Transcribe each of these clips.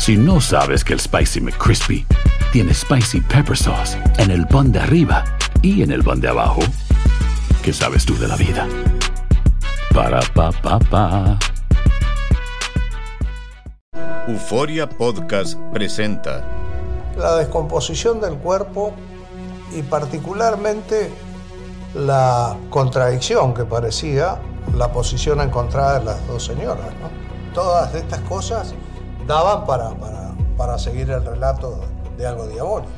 Si no sabes que el Spicy McCrispy tiene Spicy Pepper Sauce en el pan de arriba y en el pan de abajo, ¿qué sabes tú de la vida? Para, pa, pa, pa. Euforia Podcast presenta la descomposición del cuerpo y particularmente la contradicción que parecía la posición encontrada de las dos señoras. ¿no? Todas estas cosas daban para, para, para seguir el relato de algo diabólico.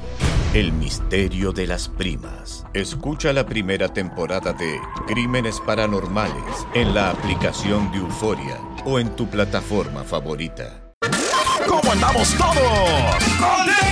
El misterio de las primas. Escucha la primera temporada de Crímenes Paranormales en la aplicación de Euforia o en tu plataforma favorita. ¿Cómo andamos todos?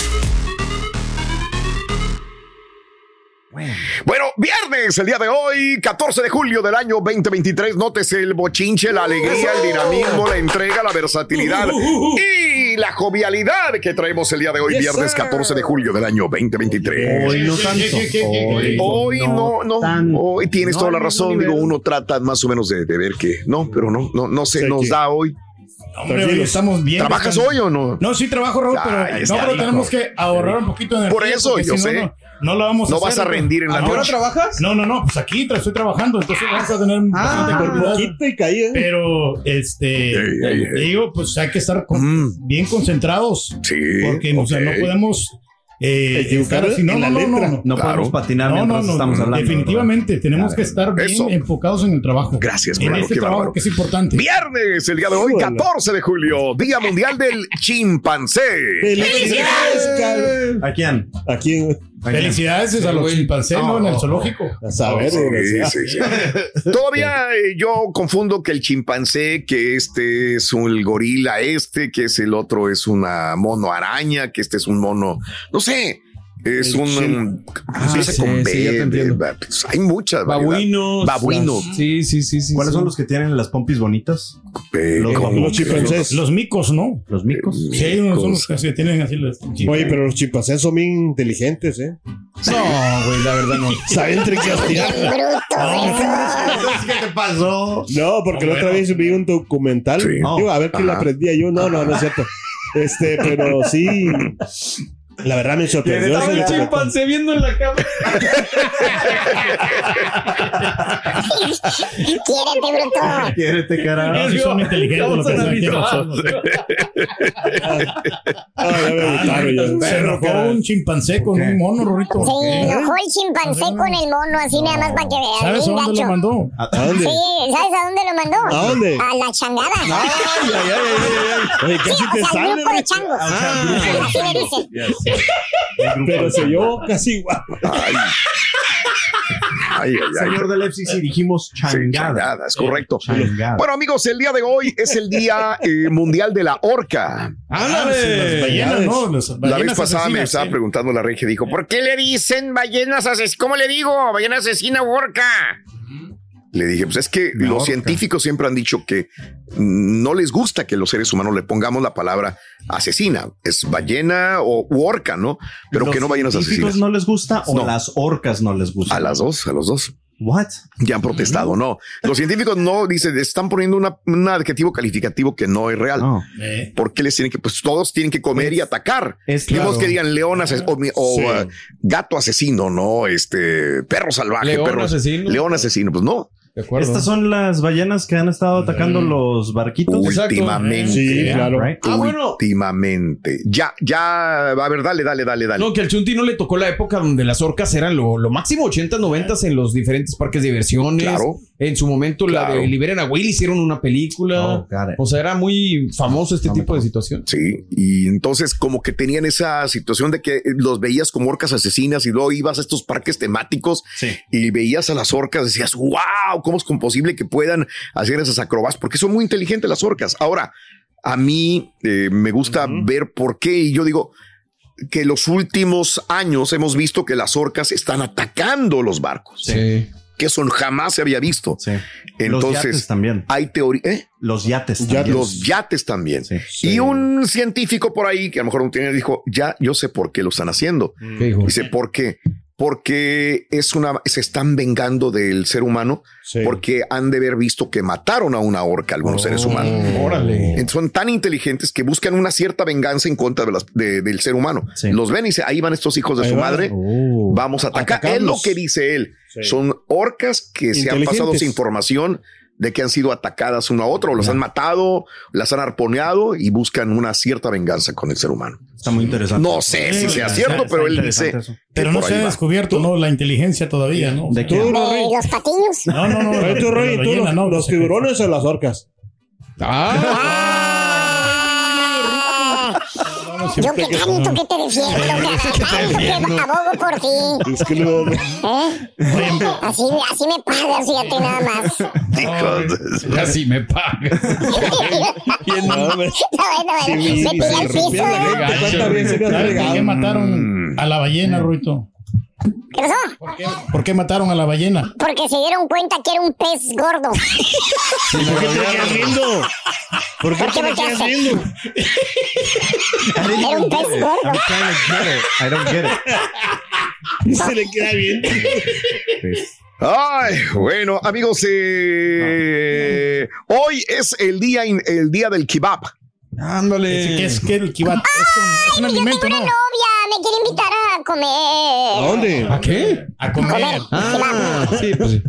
Bueno, viernes, el día de hoy, 14 de julio del año 2023. Nótese el bochinche, la alegría, el dinamismo, la entrega, la versatilidad y la jovialidad que traemos el día de hoy, viernes 14 de julio del año 2023. Hoy no tanto. Hoy, Hoy no, no, hoy tienes toda la razón. Digo, uno trata más o menos de, de ver que no, pero no, no, no se nos da hoy. Hombre, hoy estamos bien. ¿Trabajas hoy o no? No, sí trabajo, Raúl, pero, Ay, no, pero tenemos que ahorrar un poquito de energía. Por eso, yo si sé. No, no lo vamos a No hacer. vas a rendir en la ¿Ahora noche. trabajas? No, no, no, pues aquí estoy trabajando, entonces vamos a tener Ah, y caí. ¿eh? Pero, este, ey. digo, pues hay que estar con- Mm. bien concentrados. Sí. Porque o sea, no podemos eh, Equivocar estar así. No, en no, la no, no, letra. no. No Claro. podemos patinar No, no, mientras no, estamos hablando. Definitivamente, tenemos que estar bien Eso. enfocados en el trabajo. Gracias, En claro, este trabajo bárbaro. que es importante. Viernes, el día de hoy, Híjole. 14 de julio, Día Mundial del Chimpancé. ¡Felicidades! ¿A quién? ¿A quién? Felicidades a los chimpancés, ¿no? En el zoológico. A saber, Sí, sí, sí. Todavía eh, yo confundo que el chimpancé, que este es un gorila, este, que es el otro es una mono araña, que este es un mono, no sé, es El un empieza sí, con sí, ya te B, de- pues, hay muchas variedad. Babuinos. Babuino. Sí, sí, sí, sí. ¿Cuáles sí. son los que tienen las pompis bonitas? Eh, Los- Los chimpancés. Los micos, ¿no? Los micos. Sí, hay unos son los que tienen así los Oye, pero los chimpancés son bien inteligentes, ¿eh? No, güey, la verdad no. Saben tricastear. ¿Qué te pasó? No, porque la otra vez vi un documental. Sí. Digo, a ver qué le aprendía yo. No, no, no es cierto. Este, pero sí. La verdad me sorprendió. Estaba el chimpancé viendo en la cámara. Quiérete, bruto. Quiérete, carajo. Sí son inteligentes. Se enojó un chimpancé con un mono, Rorito. Se enojó el chimpancé con el mono, así nada más para que veas. ¿Sabes a dónde lo gacho. mandó? ¿A dónde? Sí, ¿sabes a dónde lo mandó? ¿A dónde? A la changada. Ay, ay, ay, ay. Oye, casi te sale. grupo de changos. Ah, Así le dicen. Pero se oyó casi igual. Ay. Ay, ay, ay. Señor del FCC, dijimos Sí, changada. changada, es correcto. Changada. Bueno, amigos, el día de hoy es el Día eh, Mundial de la Orca. Ah, las ballenas, ¿no? Las La vez pasada me estaba sí. preguntando la regia, dijo, ¿por qué le dicen ballenas asesinas? ¿Cómo le digo? Ballena asesina o orca. Le dije, pues es que los orca. científicos siempre han dicho que no les gusta que los seres humanos le pongamos la palabra asesina. Es ballena o u orca, ¿no? Pero ¿Los que no ballenas científicos asesinas. no les gusta o No. las orcas no les gusta? A las dos, a los dos. What? Ya han protestado, no. Los científicos no, dicen, están poniendo una- un adjetivo calificativo que no es real. No. Eh, ¿Por qué les tienen que, pues todos tienen que comer y atacar? Es Digamos claro. que digan león ases- o, o, Sí. uh, gato asesino, ¿no? Este perro salvaje, León perro asesino. León asesino, pues no. De acuerdo. Estas son las ballenas que han estado atacando los barquitos. Últimamente. Sí, claro. Right. Ah, bueno. Últimamente. Ya, ya. A ver, dale, dale, dale, dale. No, que al Chunti no le tocó la época donde las orcas eran lo, lo máximo 80, 90 en los diferentes parques de diversiones. Claro. En su momento la Claro. de Liberen a Will hicieron una película. Oh, o sea, era muy famoso este tipo de situación. Sí, y entonces como que tenían esa situación de que los veías como orcas asesinas y luego ibas a estos parques temáticos y veías a las orcas, decías, wow, ¿cómo es posible que puedan hacer esas acrobacias? Porque son muy inteligentes las orcas. Ahora, a mí eh, me gusta ver por qué y yo digo que los últimos años hemos visto que las orcas están atacando los barcos. Sí. Que eso jamás se había visto. los Entonces, yates también. hay teoría. ¿eh? Los yates también. Los yates también. Y un científico por ahí, que a lo mejor no tiene, dijo, ya, yo sé por qué lo están haciendo. ¿Qué dijo? Dice, ¿por qué? Porque es una, se están vengando del ser humano porque han de haber visto que mataron a una orca algunos seres humanos. Órale. Son tan inteligentes que buscan una cierta venganza en contra de las- de- del ser humano. Los ven y dicen, ahí van estos hijos de Ahí su van. madre, Oh. vamos a atacar. Es lo que dice él. Sí. Son orcas que se han pasado esa información de que han sido atacadas uno a otro, los han matado, las han arponeado y buscan una cierta venganza con el ser humano. Está muy interesante. No sé si sea cierto, pero él interesante dice. eso. Pero no se ha descubierto, ¿no? La inteligencia todavía, ¿no? ¿De qué? Tú, ¿De Rory. los patiños? No, no, no. Tú, de la tú, los, no, los tiburones o las orcas. Yo qué carito que te defiendo, caray, que abogo por ti. Es que no- ¿Eh? Así, así me pagas, fíjate nada más. De- Así me paga. No. No, al piso, ¿eh? gente, ¿cuántas veces se me ha ¿Sabes por qué fregado? mataron a la ballena, Ruito? ¿Qué pasó? ¿Por qué, por qué mataron a la ballena? Porque se dieron cuenta que era un pez gordo. ¿Por qué te quedas viendo? ¿Por qué ¿Por qué te me quedas viendo? Era un pez gordo. I'm trying to get it. I don't get it. Se le queda viendo. Ay, bueno, amigos, eh, hoy es el día, in- el día del kebab. Ándale. ¿Qué es que el kibat? Es un, es un Yo alimento, tengo ¿no? una novia, quiere invitar a comer. ¿A dónde? ¿A qué? A comer. Comer. Ah, sí, pues.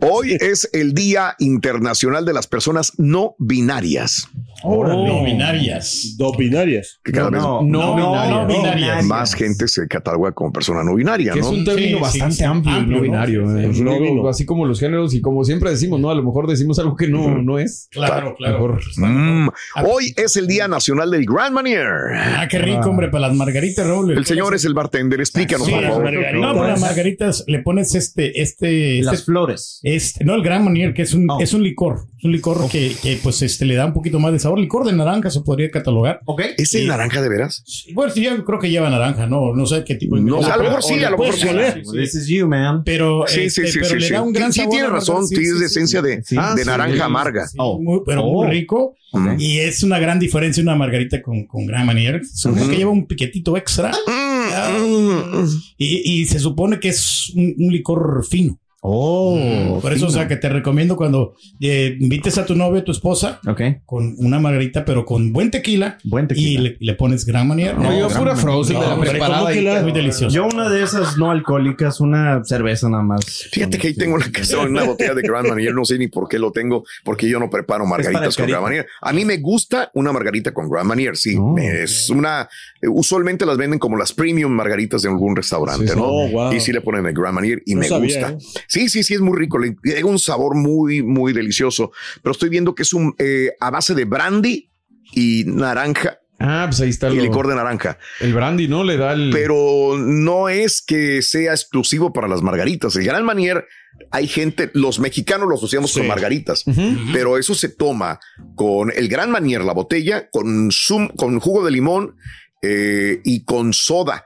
Hoy es el Día Internacional de las Personas No Binarias. No binarias. Dos binarias. Que cada No, vez No, no, binarias. más gente se cataloga como persona no binaria, Que es ¿no? un término Sí, bastante sí, amplio, no ¿no? binario. Eh. No así como los géneros y como siempre decimos, ¿no? A lo mejor decimos algo que no, no es. Claro, claro. Mejor. Mm, Hoy es el Día Nacional del Grand Manier. Ah, qué rico, hombre, para las margaritas, Raúl. El señor es el bartender. Explícanos, Sí, por las favor. margaritas. No, para las margaritas le pones este, este, Las este, flores. este- no el Gran Manier, que es un, Oh. es un licor, es un licor que, que, pues este le da un poquito más de sabor, licor de naranja se podría catalogar. Ok. ¿Es el naranja de veras? Sí, Bueno, sí, yo creo que lleva naranja, no, no sé qué tipo de No, Ah, a lo pero- mejor sí, a lo mejor sí. This is you, man. Pero, Sí, sí, este, sí, pero sí. le sí. da un gran Sí, sabor. tiene razón. sí, Tienes sí, de sí, esencia de, Sí. Ah, de sí. naranja amarga. sí, Oh. muy- pero Oh. muy rico. Mm. Y es una gran diferencia una margarita con, con Gran Manier. Supongo que lleva un piquetito extra. Mm, mm. Y, y se supone que es un, un licor fino. Oh. Por eso, o sea, que te recomiendo cuando eh, invites a tu novio, tu esposa, Ok. con una margarita, pero con buen tequila. Buen Y tequila. le, le pones Gran Manier. No, yo pura Frozen de la hombre, preparada. ¿cómo que ahí, la- pero- Muy delicioso. Yo una de esas no alcohólicas, una cerveza nada más. Fíjate que ahí tengo una, casa, una botella de Grand Marnier, no sé ni por qué lo tengo, porque yo no preparo margaritas con. Grand Marnier. A mí me gusta una margarita con Grand Marnier, sí. Oh. Es una, usualmente las venden como las premium margaritas de algún restaurante, Sí, sí. ¿no? Oh, wow. Y sí le ponen el Grand Marnier y No me sabía, gusta. ¿eh? Sí, sí, sí, es muy rico. Le llega un sabor muy, muy delicioso, pero estoy viendo que es un, eh, a base de brandy y naranja Ah, pues ahí está y lo- licor de naranja. el brandy, ¿no? Le da el. Pero no es que sea exclusivo para las margaritas. El Gran Manier, hay gente, los mexicanos lo asociamos Sí. con margaritas, pero eso se toma con el Gran Manier, la botella, con, zum- con jugo de limón eh, y con soda.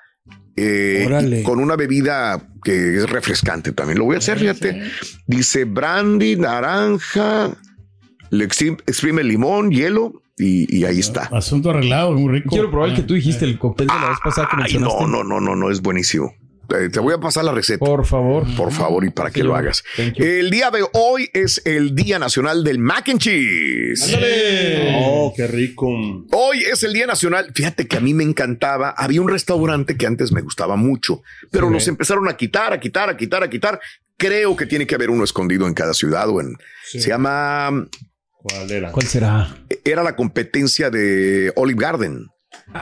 Eh, con una bebida que es refrescante también. Lo voy a hacer, fíjate. Dice brandy, naranja, le exprime limón, hielo y, y ahí está. Asunto arreglado, muy rico. Quiero probar el que tú dijiste, el cóctel de la vez pasada que Ay, no, no, no, no, no, es buenísimo. Te, te voy a pasar la receta. Por favor. por favor, y para que lo hagas. El día de hoy es el Día Nacional del Mac and Cheese. ¡Ándale! Oh, qué rico. Hoy es el Día Nacional. Fíjate que a mí me encantaba. Había un restaurante que antes me gustaba mucho, pero Sí. los empezaron a quitar, a quitar, a quitar, a quitar. creo que tiene que haber uno escondido en cada ciudad o en... Se llama... ¿Cuál era? ¿Cuál será? Era la competencia de Olive Garden.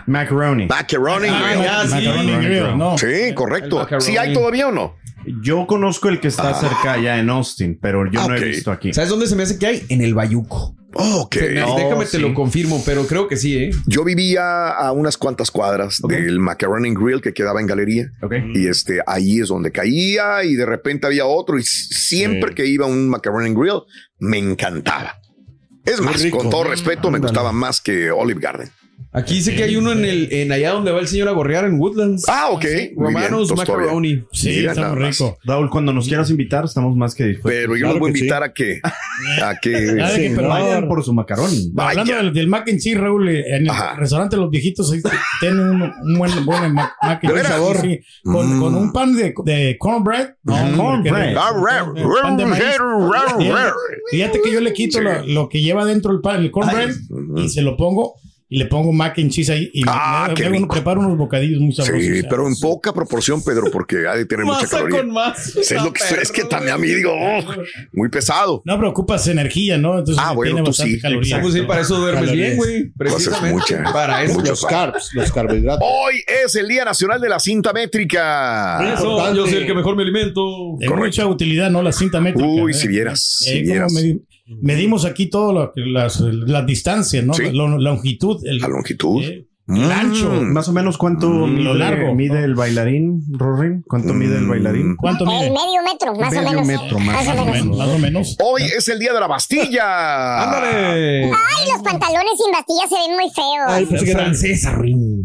Macaroni. Macaroni. Ah, sí. Macaroni Grill, no. Sí, correcto. ¿Sí hay todavía o no? Yo conozco el que está cerca allá en Austin, pero yo no he visto aquí. ¿Sabes dónde se me hace que hay? En el Bayuco. Ok. Se me- Oh, déjame te lo confirmo, pero creo que sí, ¿eh? Yo vivía a unas cuantas cuadras del Macaroni Grill que quedaba en galería. Y este, ahí es donde caía y de repente había otro y siempre que iba a un Macaroni Grill me encantaba. Es más, rico. con todo respeto, me gustaba más que Olive Garden. Aquí dice que hay uno en el en allá donde va el señor a gorrear en Woodlands. Ah, ok. Romanos Macaroni. Mira nada más. Raúl, cuando nos quieras invitar, estamos más que dispuestos. Pero yo los voy a invitar a que, a que que, pero vayan por su macaroni. Hablando del, del mac and cheese, Raúl, eh, en el restaurante Los Viejitos ahí tienen un, un buen, buen mac, mac and ¿De cheese. veras? sí, con, Mm. con un pan de, de cornbread. No, Cornbread. porque- Ah, pan de maíz. ra- Fíjate- que yo le quito Sí. lo, lo que lleva dentro el pan, el cornbread, y se lo pongo y le pongo mac and cheese ahí y Ah, me, qué me- me rico. preparo unos bocadillos muy sabrosos. Sí, pero en poca proporción, Pedro, porque ha de tener mucha caloría. con masa, Es lo que es que también a mí digo, oh, muy pesado. No, pero ocupas energía, ¿no? Entonces Ah, bueno, tiene tú bastante sí. calorías. Pues sí, para eso duermes bien, güey. Precisamente. mucha. Para eso. mucho Los carbs, los carbohidratos. Hoy es el Día Nacional de la Cinta Métrica. Eso, yo soy el que mejor me alimento. De mucha utilidad, ¿no? La cinta métrica. Uy, ¿eh? si vieras, si Eh, ¿cómo vieras. Medi- medimos aquí todo las, las distancias, ¿no? Sí. La, la longitud. El, La longitud. eh, el ancho. Más o menos cuánto Mm, mide, lo largo. mide el bailarín, Rorin. ¿Cuánto mide el bailarín? ¿Cuánto El mide? medio metro, más o Medio menos. metro, más o o menos. Más o menos. Hoy es el Día de la Bastilla. ¡Ándale! Ay, los pantalones sin bastilla se ven muy feos. Ay, pues que era Francesa, Rin.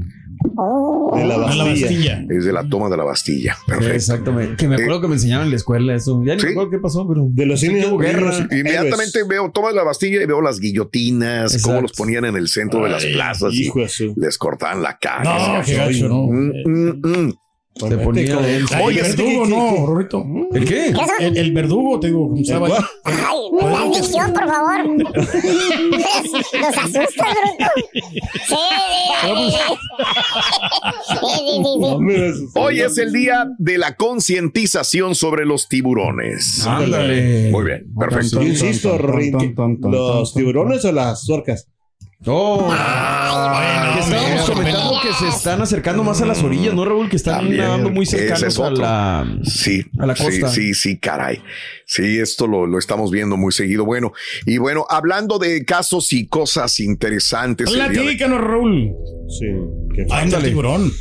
Oh. de la Bastilla. Es de la toma de la Bastilla. Perfecto. Exactamente. Que me acuerdo que me enseñaron en la escuela eso. Ya ni Sí. me acuerdo qué pasó, pero. De los Sí cines que hubo guerra. héroes. Inmediatamente veo, tomas la Bastilla y veo las guillotinas, Exacto. cómo los ponían en el centro de las plazas y Hijo de su. les cortaban la cara. No, qué gacho, ¿no? Mm, mm, mm. Se ponía como- él. Ay, Oye, el este verdugo, que- no, Rorrito. ¿El qué? El, el verdugo, te digo, como estaba ahí. Ay, la adicción, por favor. Los asustas, bruto. Sí, sí. Hoy es el día de la concientización sobre los tiburones. Ándale. Muy bien, perfecto. Insisto, ¿los tiburones o las orcas? Oh, Ay, que estábamos me- comentando que se están acercando más a las orillas, ¿no, Raúl? Que están También, nadando muy cercanos es a la. Sí, A la costa. sí, sí, sí, caray. Sí, esto lo, lo estamos viendo muy seguido. Bueno, y bueno, hablando de casos y cosas interesantes. día de- Platícanos, Raúl. Sí. el tiburón.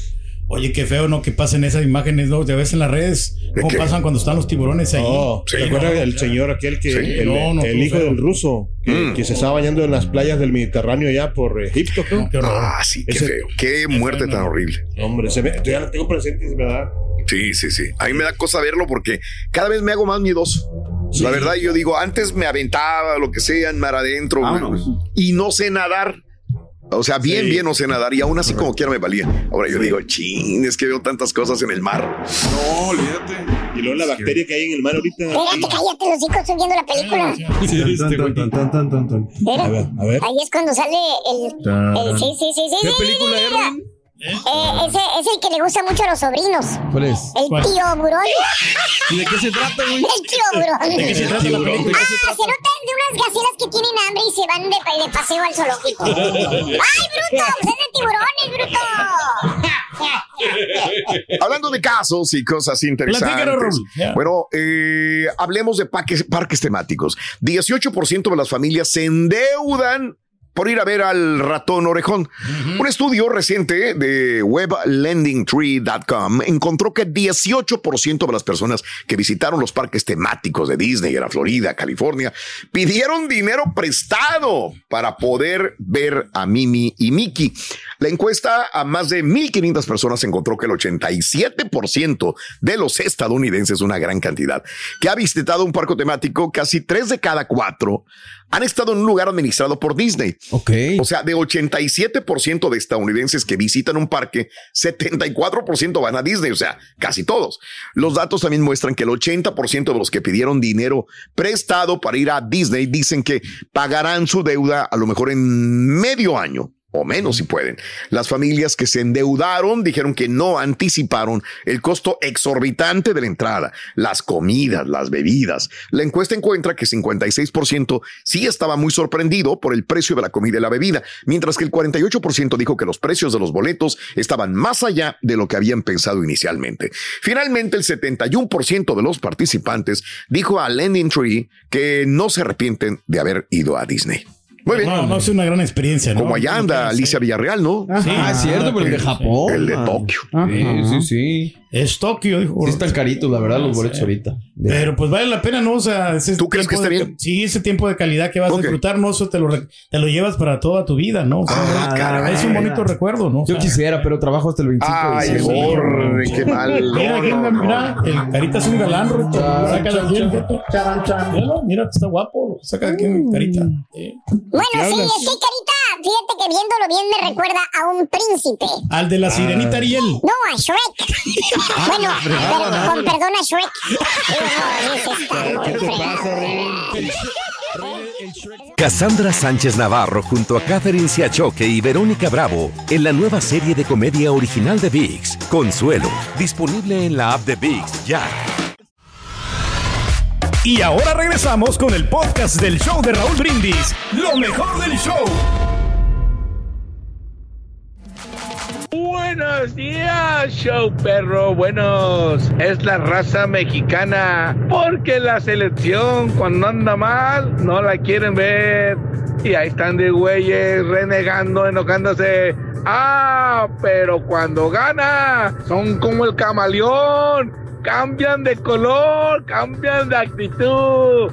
Oye, qué feo, ¿no? Que pasen esas imágenes, ¿no? Te ves en las redes. ¿De ¿Cómo qué? pasan cuando están los tiburones ahí? Oh, Sí, ¿te acuerdas no, del señor aquel que Sí. el, No, no, el estuvo hijo feo. del ruso que, Mm. que se estaba bañando en las playas del Mediterráneo allá por Egipto, creo? Qué horror. Ah, sí, qué Ese- feo. Qué muerte tan horrible. Hombre, se ve, yo ya lo tengo presente, es verdad. Sí, sí, sí. A mí me da cosa verlo porque cada vez me hago más miedoso. La verdad, yo digo, antes me aventaba lo que sea en mar adentro y no sé nadar. O sea, bien, Sí. bien no sé nadar y aún así como quiera me valía. Ahora yo digo, chin, es que veo tantas cosas en el mar. No, olvídate. Y luego la bacteria que hay en el mar ahorita. Espérate, cállate los hijos, estoy viendo la película. Tan, tan, tan, tan, tan, tan. Mira, A ver, a ver. ahí es cuando sale el... el sí, sí, sí, sí. ¿Qué sí, película sí, Rin? Eh, ese es el que le gusta mucho a los sobrinos. ¿Cuál es? El ¿Cuál? tío Burón. ¿Y de qué se trata, güey? El tío Burón. ¿De qué se trata la película? Ah, se nota de unas gacelas que tienen hambre y se van de, de paseo al zoológico. ¡Ay, bruto! ¡Pues es de tiburones, bruto! Hablando de casos y cosas interesantes. Bueno, eh, hablemos de parques, parques temáticos. 18% de las familias se endeudan por ir a ver al ratón orejón. Un estudio reciente de weblendingtree.com encontró que 18% de las personas que visitaron los parques temáticos de Disney en la Florida, California, pidieron dinero prestado para poder ver a Mimi y Mickey. La encuesta a más de 1.500 personas encontró que el 87% de los estadounidenses, una gran cantidad, que ha visitado un parque temático, casi 3 de cada 4 han estado en un lugar administrado por Disney. Ok. O sea, de 87% de estadounidenses que visitan un parque, 74% van a Disney, o sea, casi todos. Los datos también muestran que el 80% de los que pidieron dinero prestado para ir a Disney dicen que pagarán su deuda a lo mejor en medio año o menos si pueden. Las familias que se endeudaron dijeron que no anticiparon el costo exorbitante de la entrada, las comidas, las bebidas. La encuesta encuentra que 56% sí estaba muy sorprendido por el precio de la comida y la bebida, mientras que el 48% dijo que los precios de los boletos estaban más allá de lo que habían pensado inicialmente. Finalmente, el 71% de los participantes dijo a Lending Tree que no se arrepienten de haber ido a Disney. Muy bien. No, no es una gran experiencia, ¿no? Como allá anda Alicia Villarreal, ¿no? Sí, ah, es cierto, pero el de Japón. El de Tokio. Sí, sí, sí. Es Tokio, dijo. Sí están caritos, la verdad, los boletos ahorita. Pero pues vale la pena, ¿no? O sea, ese ¿Tú crees que tiempo está de- bien? Sí, ese tiempo de calidad que vas a disfrutar, no, eso te lo, te lo llevas para toda tu vida, ¿no? O sea, Ah, caray. es un bonito recuerdo, ¿no? O Yo quisiera, pero trabajo hasta el 25 de Ay, diciembre. borre, qué mal. Mira, anda, mira, el carita es un galán, Ruto. Chan, Saca de chan. Míralo, Mira, está guapo. Saca de aquí el carita. Bueno, sí, es que Carita, fíjate que viéndolo bien me recuerda a un príncipe. Al de la sirenita Ariel. No, a Shrek. bueno, pero, con perdón a Shrek. ¿Qué te pasa, Rey? Cassandra Sánchez Navarro junto a Catherine Siachoque y Verónica Bravo en la nueva serie de comedia original de VIX, Consuelo, disponible en la app de VIX ya. Y ahora regresamos con el podcast del show de Raúl Brindis. Lo mejor del show. Buenos días, show perro. Buenos. Es la raza mexicana. Porque la selección, cuando anda mal, no la quieren ver. Y ahí están de güeyes renegando, enojándose. Ah, pero cuando gana, son como el camaleón. Cambian de color, cambian de actitud.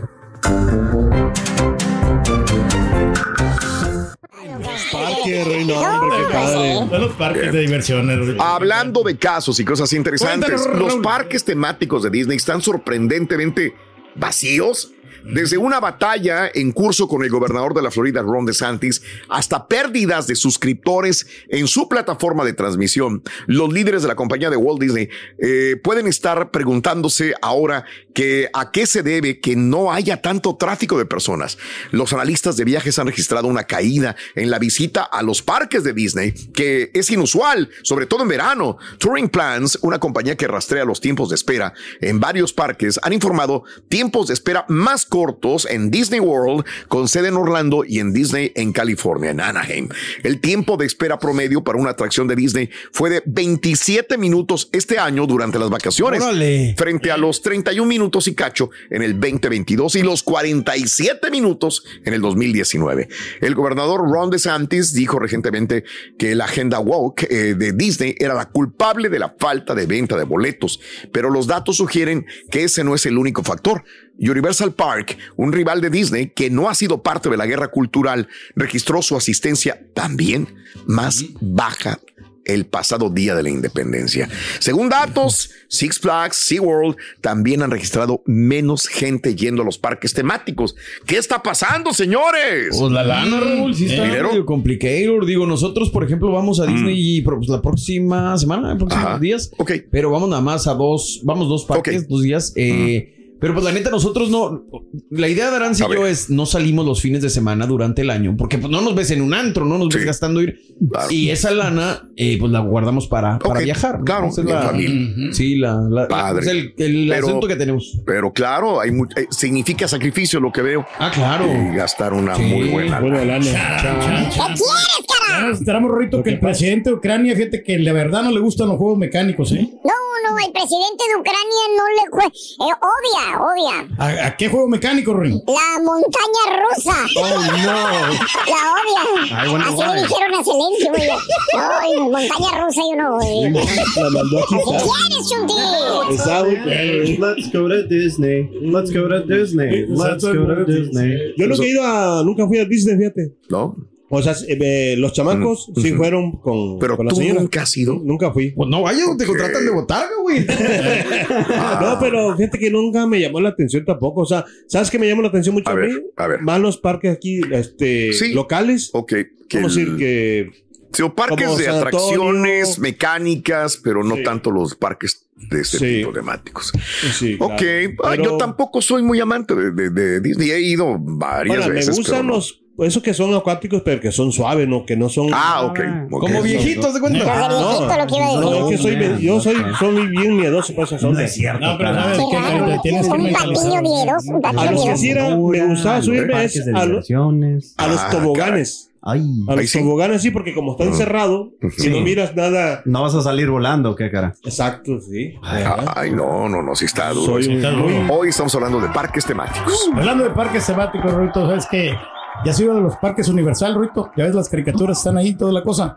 Parque, no, los parques de diversiones. Hablando de casos y cosas interesantes, Cuéntanos, los parques temáticos de Disney están sorprendentemente vacíos. Desde una batalla en curso con el gobernador de la Florida, Ron DeSantis, hasta pérdidas de suscriptores en su plataforma de transmisión, los líderes de la compañía de Walt Disney eh, pueden estar preguntándose ahora que a qué se debe que no haya tanto tráfico de personas. Los analistas de viajes han registrado una caída en la visita a los parques de Disney, que es inusual, sobre todo en verano. Touring Plans, una compañía que rastrea los tiempos de espera en varios parques, han informado tiempos de espera más cortos en Disney World, con sede en Orlando y en Disney en California, en Anaheim. El tiempo de espera promedio para una atracción de Disney fue de 27 minutos este año durante las vacaciones, Órale. frente a los 31 minutos y cacho en el 2022 y los 47 minutos en el 2019. El gobernador Ron DeSantis dijo recientemente que la agenda woke eh, de Disney era la culpable de la falta de venta de boletos, pero los datos sugieren que ese no es el único factor. Universal Park, un rival de Disney que no ha sido parte de la guerra cultural, registró su asistencia también más baja el pasado día de la independencia. Según datos, Six Flags, SeaWorld también han registrado menos gente yendo a los parques temáticos. ¿Qué está pasando, señores? Pues la lana, Raúl, sí está Dinero. medio complicated. Digo, nosotros, por ejemplo, vamos a Disney y, pues, la próxima semana, próximos Ajá. días. Ok. Pero vamos nada más a dos, vamos dos parques, dos días. eh, Pero pues la neta, nosotros no. La idea de Aranza y yo es no salimos los fines de semana durante el año, porque pues no nos ves en un antro, no nos ves gastando ir. Y esa lana, eh, pues la guardamos para, para viajar. ¿no? claro, en la- familia. Sí, la, la- Padre. es el, el Pero- asunto que tenemos. Pero claro, hay mu- eh, significa sacrificio lo que veo. Ah, claro. Y gastar una Sí, muy buena. lana. Enteramos, Rorrito, que el presidente de Ucrania, fíjate que la verdad no le gustan los juegos mecánicos, ¿eh? No, no, el presidente de Ucrania no le jue- eh, odia, odia. ¿A, a qué juego mecánico, Rin? La montaña rusa. Oh, no. La odia. Ay, bueno, Así le dijeron a Zelensky, güey. No, montaña rusa yo no voy. La mandó a ¿Qué quitar. quieres, Chunti? Let's go to Disney. Let's go to Disney. Let's go to Disney. Yo nunca he ido a, nunca fui a Disney, fíjate. ¿No? O sea, eh, los chamacos sí fueron con, Pero con la tú señora. nunca has ido. Nunca fui. Pues no vayas, te contratan de botarga, güey. No, pero fíjate que nunca me llamó la atención tampoco. O sea, ¿sabes qué me llamó la atención mucho a, mí? a ver. Más los parques aquí, este, Sí. locales. Ok. Vamos a decir el- que. Sí, o parques como de San Antonio. atracciones mecánicas, pero no Sí. tanto los parques de este Sí. tipo temáticos. Sí, Ok, claro. ah, Pero- yo tampoco soy muy amante de, de- de Disney. He ido varias Ahora, me veces. gustan pero no. los, esos que son acuáticos, pero que son suaves, ¿no? Que no son. Ah, ok. Como viejitos, ¿de cuenta? Pero de viejito lo que iba a decir. No, es que soy, yo soy, soy bien miedoso para esas ondas. No, pero sabes que te tienes que Un mentalizar. patiño miedoso, un A los que miedoso. sí era, me gustaba subirme es a, lo- a los Ah, toboganes. A Ahí los toboganes sí, porque como está encerrado, si no miras nada. No vas a salir volando, ¿qué cara? Exacto, sí. Ay, no, no, no, sí está duro. Soy Hoy estamos hablando de parques temáticos. Hablando de parques temáticos, Ruito, ¿sabes que Ya has ido a los parques Universal, Ruito. Ya ves las caricaturas, están ahí, toda la cosa.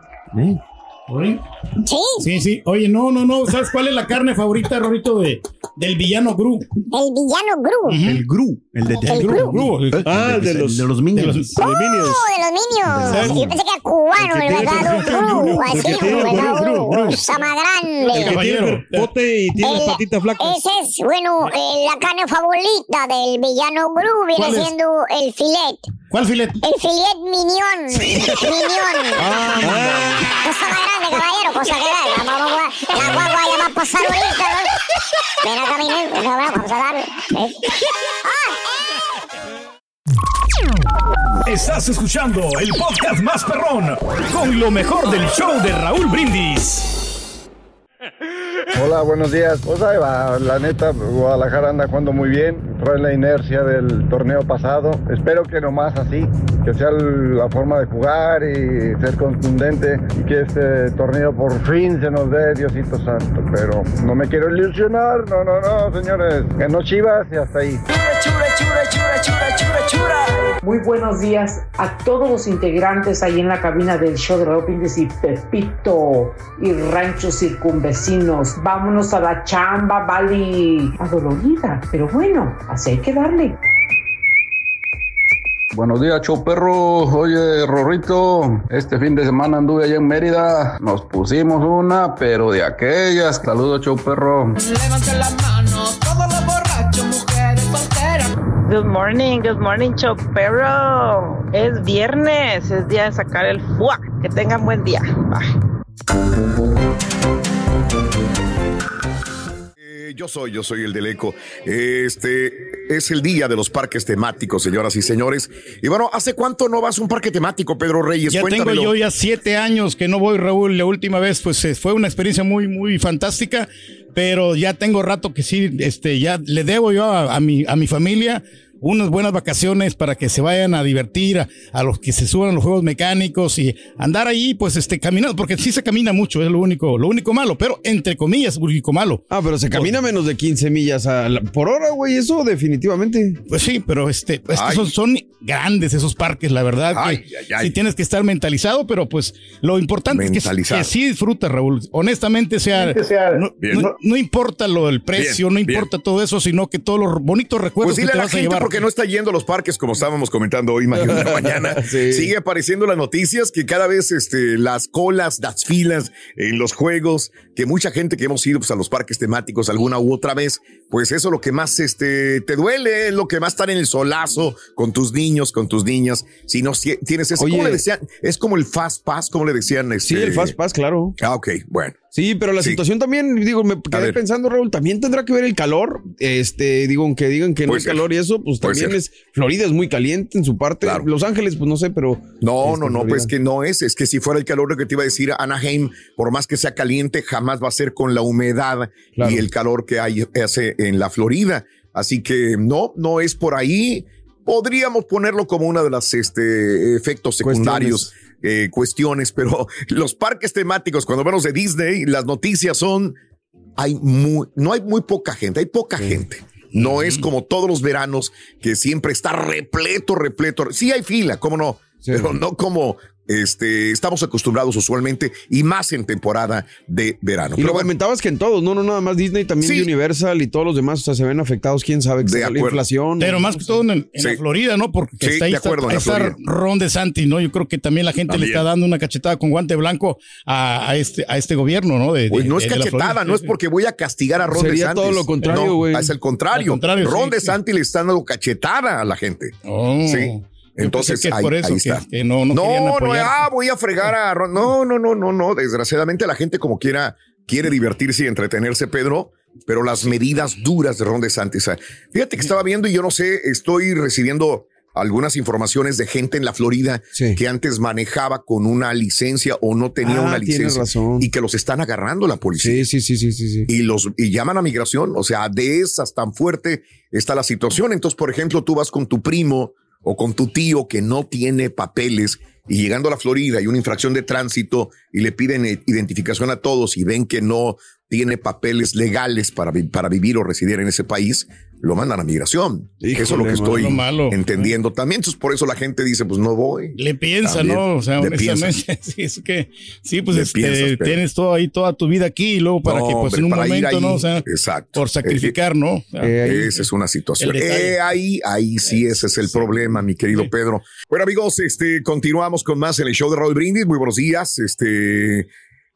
¿Oye? Sí. Sí, sí. Oye, no, no, no. ¿Sabes cuál es la carne favorita, Rorito, de, del villano Gru? El villano Gru. El Gru. El de El Gru. Gru. Ah, de los, de los Minions. de los Minions. Oh, de los niños. Yo pensé que era cubano, el verdadero Gru. Así, el el el verdadero Gru, Gru. Sama El que grande. tiene el pote y tiene las El- patitas flacas. Ese es, bueno, eh, la carne favorita del villano Gru viene siendo el filet. ¿Cuál filet? El filet minion. Minion. Cosa más grande, caballero, cosa que grande. Vamos, vamos. La guagua ya va a pasar ahorita, ¿no? Ven acá, mi negro. Vamos, vamos a darle. ¿eh? Estás escuchando el podcast más perrón con lo mejor del show de Raúl Brindis. Hola, buenos días. Pues ahí va, la neta, Guadalajara anda jugando muy bien, trae la inercia del torneo pasado. Espero que nomás así, que sea la forma de jugar y ser contundente y que este torneo por fin se nos dé, Diosito Santo. Pero no me quiero ilusionar, no, no, no, señores. Ganó Chivas y hasta ahí. Muy buenos días a todos los integrantes ahí en la cabina del show de Raúl y Pepito y ranchos circunvecinos. Vámonos a la chamba, Vali. Adolorida, pero bueno, así hay que darle. Buenos días, show perro. Oye, Rorrito, este fin de semana anduve allá en Mérida. Nos pusimos una, pero de aquellas. Saludos, show perro. Levanten la mano, Good morning, good morning, Chopero. Es viernes, es día de sacar el fuá. Que tengan buen día. Bye. Yo soy, yo soy el del eco. Este es el día de los parques temáticos, señoras y señores. Y bueno, ¿hace cuánto no vas a un parque temático, Pedro Reyes? Ya tengo yo ya siete años que no voy, Raúl. La última vez, pues eh, fue una experiencia muy, muy fantástica, pero ya tengo rato que sí, este, ya le debo yo a, a mi, a mi familia unas buenas vacaciones para que se vayan a divertir, a, a los que se suban a los juegos mecánicos y andar ahí, pues, este, caminando, porque sí se camina mucho, es lo único, lo único malo, pero entre comillas, lo único malo. Ah, pero se camina menos de 15 millas a la- por hora, güey, eso definitivamente. Pues sí, pero este, es que son, son grandes esos parques, la verdad. que Ay, ay, ay. Sí tienes que estar mentalizado, pero pues lo importante es que, que sí disfrutas, Raúl. Honestamente, sea, Que sea- no, Bien. no- no importa lo del precio, Bien, no bien. importa todo eso, sino que todos los bonitos recuerdos Pues que te vas a llevar. Porque no está yendo a los parques como estábamos comentando hoy, mañana. Sí. Sigue apareciendo las noticias que cada vez este, las colas, las filas en los juegos, que mucha gente que hemos ido pues, a los parques temáticos alguna u otra vez, pues eso lo que más este, te duele, es lo que más estar en el solazo con tus niños, con tus niñas. Si no si- tienes ese, ¿cómo le decían? Es como el Fast Pass, ¿cómo le decían? Sí, Este? el Fast Pass, claro. Ah, ok, bueno. Sí, pero la Sí. situación también, digo, me quedé pensando, Raúl, también tendrá que ver el calor. Este, digo, aunque digan que no hay calor y eso, pues Puede también ser. es. Florida es muy caliente en su parte. Los Ángeles, pues no sé, pero. No, este, no, no, Florida. pues que no es. Es que si fuera el calor lo que te iba a decir, Anaheim, por más que sea caliente, jamás va a ser con la humedad y el calor que hay hace en la Florida. Así que no, no es por ahí. Podríamos ponerlo como una de las este, efectos secundarios, eh, cuestiones, pero los parques temáticos, cuando vemos de Disney, las noticias son, hay muy, no hay muy poca gente, hay poca gente. No es como todos los veranos que siempre está repleto, repleto. Sí hay fila, cómo no, pero no como este, estamos acostumbrados usualmente y más en temporada de verano. Y Pero lo bueno, comentabas que en todos, no, no nada más Disney, también Sí. Universal y todos los demás, o sea, se ven afectados, quién sabe, De la inflación. Pero más que todo en, en Sí. la Florida, ¿no? Porque Sí, está ahí de está, acuerdo, en la está Florida. Ron DeSantis, ¿no? Yo creo que también la gente También. le está dando una cachetada con guante blanco a, a este, a este gobierno, ¿no? De, Pues de- no es de- de la cachetada, no es porque voy a castigar a Ron Sería DeSantis. todo lo contrario, No. Es el contrario. Al contrario, Ron sí, DeSantis le está dando cachetada a la gente. Oh. Sí. Entonces, pensé que es ahí, por eso ahí que- está. que no- no no, apoyar. ah, voy a fregar a Ron. No, no, no, no, no. Desgraciadamente la gente como quiera quiere divertirse y entretenerse, Pedro, pero las medidas duras de Ron DeSantis. ah, Fíjate que estaba viendo y yo no sé, estoy recibiendo algunas informaciones de gente en la Florida que antes manejaba con una licencia o no tenía Ah, una licencia razón. y que los están agarrando la policía. Sí, sí, sí, sí, sí. sí. Y los y llaman a migración, o sea, de esas tan fuerte está la situación. Entonces, por ejemplo, tú vas con tu primo o con tu tío que no tiene papeles y llegando a la Florida hay una infracción de tránsito y le piden identificación a todos y ven que no tiene papeles legales para, para vivir o residir en ese país, lo mandan a migración. Eso es lo que Híjole, estoy malo, malo. entendiendo también. Entonces, por eso la gente dice, pues no voy. Le piensa, También. ¿no? O sea, honestamente, sí, es que, sí, pues este, piensas, pero- tienes todo ahí, toda tu vida aquí y luego para No, que, pues hombre, en un momento, ahí, ¿no? O sea, exacto. por sacrificar, ¿no? O sea, Esa es una situación. Eh, ahí, ahí sí, ese es el problema, mi querido Pedro. Bueno, amigos, este, continuamos con más en el show de Raúl Brindis. Muy buenos días. Este,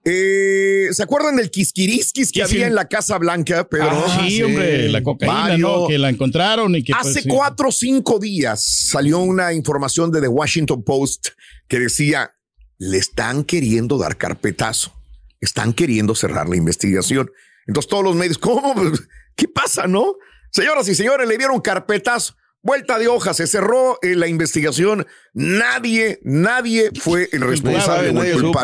eh, ¿se acuerdan del quisquirisquis que Sí, sí. había en la Casa Blanca, Pedro? Ah, sí, hombre, la cocaína, Mario, ¿no? Que la encontraron y que. pues, Hace sí. cuatro o cinco días salió una información de The Washington Post que decía, le están queriendo dar carpetazo, están queriendo cerrar la investigación. Entonces todos los medios, ¿cómo? ¿Qué pasa, no? Señoras y señores, le dieron carpetazo. Vuelta de hoja, se cerró eh, la investigación. Nadie, nadie fue el responsable o el supo.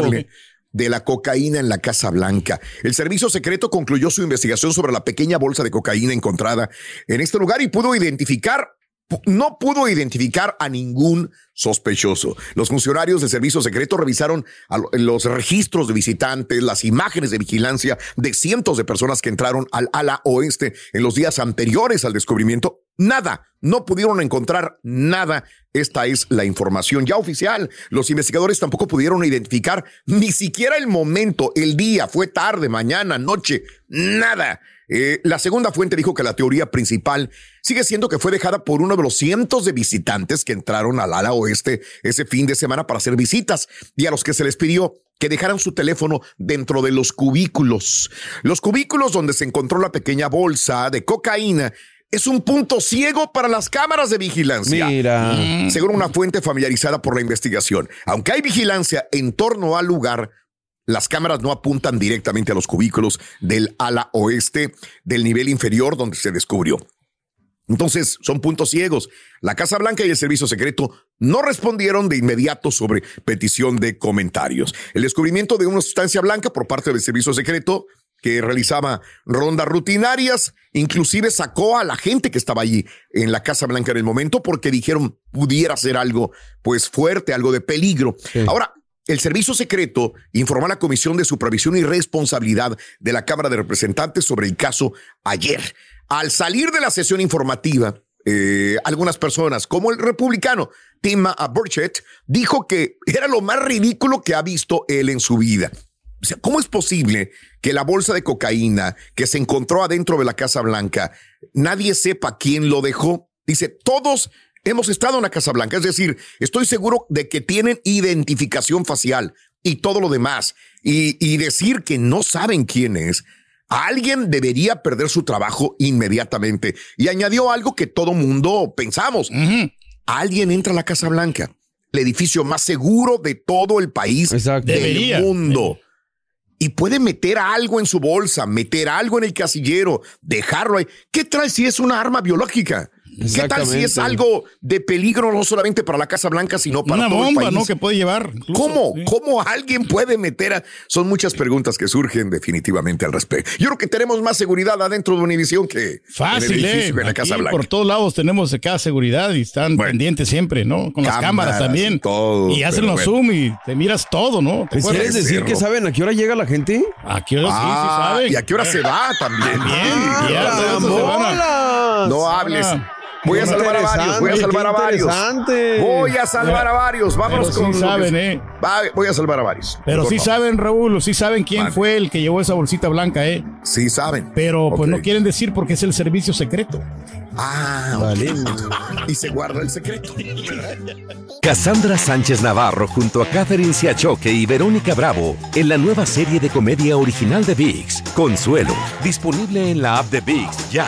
De la cocaína en la Casa Blanca. El servicio secreto concluyó su investigación sobre la pequeña bolsa de cocaína encontrada en este lugar y pudo identificar no pudo identificar a ningún sospechoso. Los funcionarios del servicio secreto revisaron los registros de visitantes, las imágenes de vigilancia de cientos de personas que entraron al ala oeste en los días anteriores al descubrimiento. Nada, no pudieron encontrar nada. Esta es la información ya oficial. Los investigadores tampoco pudieron identificar ni siquiera el momento, el día, fue tarde, mañana, noche, nada. Eh, la segunda fuente dijo que la teoría principal sigue siendo que fue dejada por uno de los cientos de visitantes que entraron al ala oeste ese fin de semana para hacer visitas y a los que se les pidió que dejaran su teléfono dentro de los cubículos. Los cubículos donde se encontró la pequeña bolsa de cocaína es un punto ciego para las cámaras de vigilancia. Mira. Según una fuente familiarizada por la investigación, aunque hay vigilancia en torno al lugar, las cámaras no apuntan directamente a los cubículos del ala oeste del nivel inferior donde se descubrió. Entonces, son puntos ciegos. La Casa Blanca y el Servicio Secreto no respondieron de inmediato sobre petición de comentarios. El descubrimiento de una sustancia blanca por parte del Servicio Secreto que realizaba rondas rutinarias, inclusive sacó a la gente que estaba allí en la Casa Blanca en el momento porque dijeron pudiera ser algo pues fuerte, algo de peligro. Ahora, el Servicio Secreto informó a la Comisión de Supervisión y Responsabilidad de la Cámara de Representantes sobre el caso ayer. Al salir de la sesión informativa, eh, algunas personas, como el republicano Tim Burchett, dijo que era lo más ridículo que ha visto él en su vida. O sea, ¿cómo es posible que la bolsa de cocaína que se encontró adentro de la Casa Blanca, nadie sepa quién lo dejó? Dice, todos hemos estado en la Casa Blanca, es decir, estoy seguro de que tienen identificación facial y todo lo demás. Y, y decir que no saben quién es, alguien debería perder su trabajo inmediatamente. Y añadió algo que todo mundo pensamos. Alguien entra a la Casa Blanca, el edificio más seguro de todo el país, del mundo. Y puede meter algo en su bolsa, meter algo en el casillero, dejarlo ahí. ¿Qué tal si es una arma biológica? ¿Qué tal si es algo de peligro no solamente para la Casa Blanca, sino para Una todo bomba, el país? ¿no? Que puede llevar. incluso, ¿Cómo? sí. ¿Cómo alguien puede meter a.? Son muchas preguntas que surgen definitivamente al respecto. Yo creo que tenemos más seguridad adentro de Univision que en Fácil, el eh. edificio de la Aquí Casa Blanca. por todos lados tenemos acá seguridad y están pendientes siempre, ¿no? Con las cámaras también. y todo, y hacen los bueno. zoom y te miras todo, ¿no? ¿Te ¿Quieres acuerdas? decir que saben a qué hora llega la gente? ¿A qué hora sí, Ah, sí saben? ¿Y a qué hora se va también? Bien, ya, de eso se van a- No hables. Voy a salvar a varios, voy a salvar a varios. Voy a salvar a varios. Vámonos Pero sí con. que- saben, ¿eh? Va- voy a salvar a varios. Pero sí no. saben, Raúl, sí saben quién Vale. fue el que llevó esa bolsita blanca, ¿eh? Sí saben. Pero pues no quieren decir porque es el servicio secreto. Ah, ok. Y se guarda el secreto. Cassandra Sánchez Navarro junto a Catherine Siachoque y Verónica Bravo en la nueva serie de comedia original de VIX, Consuelo, disponible en la app de VIX ya.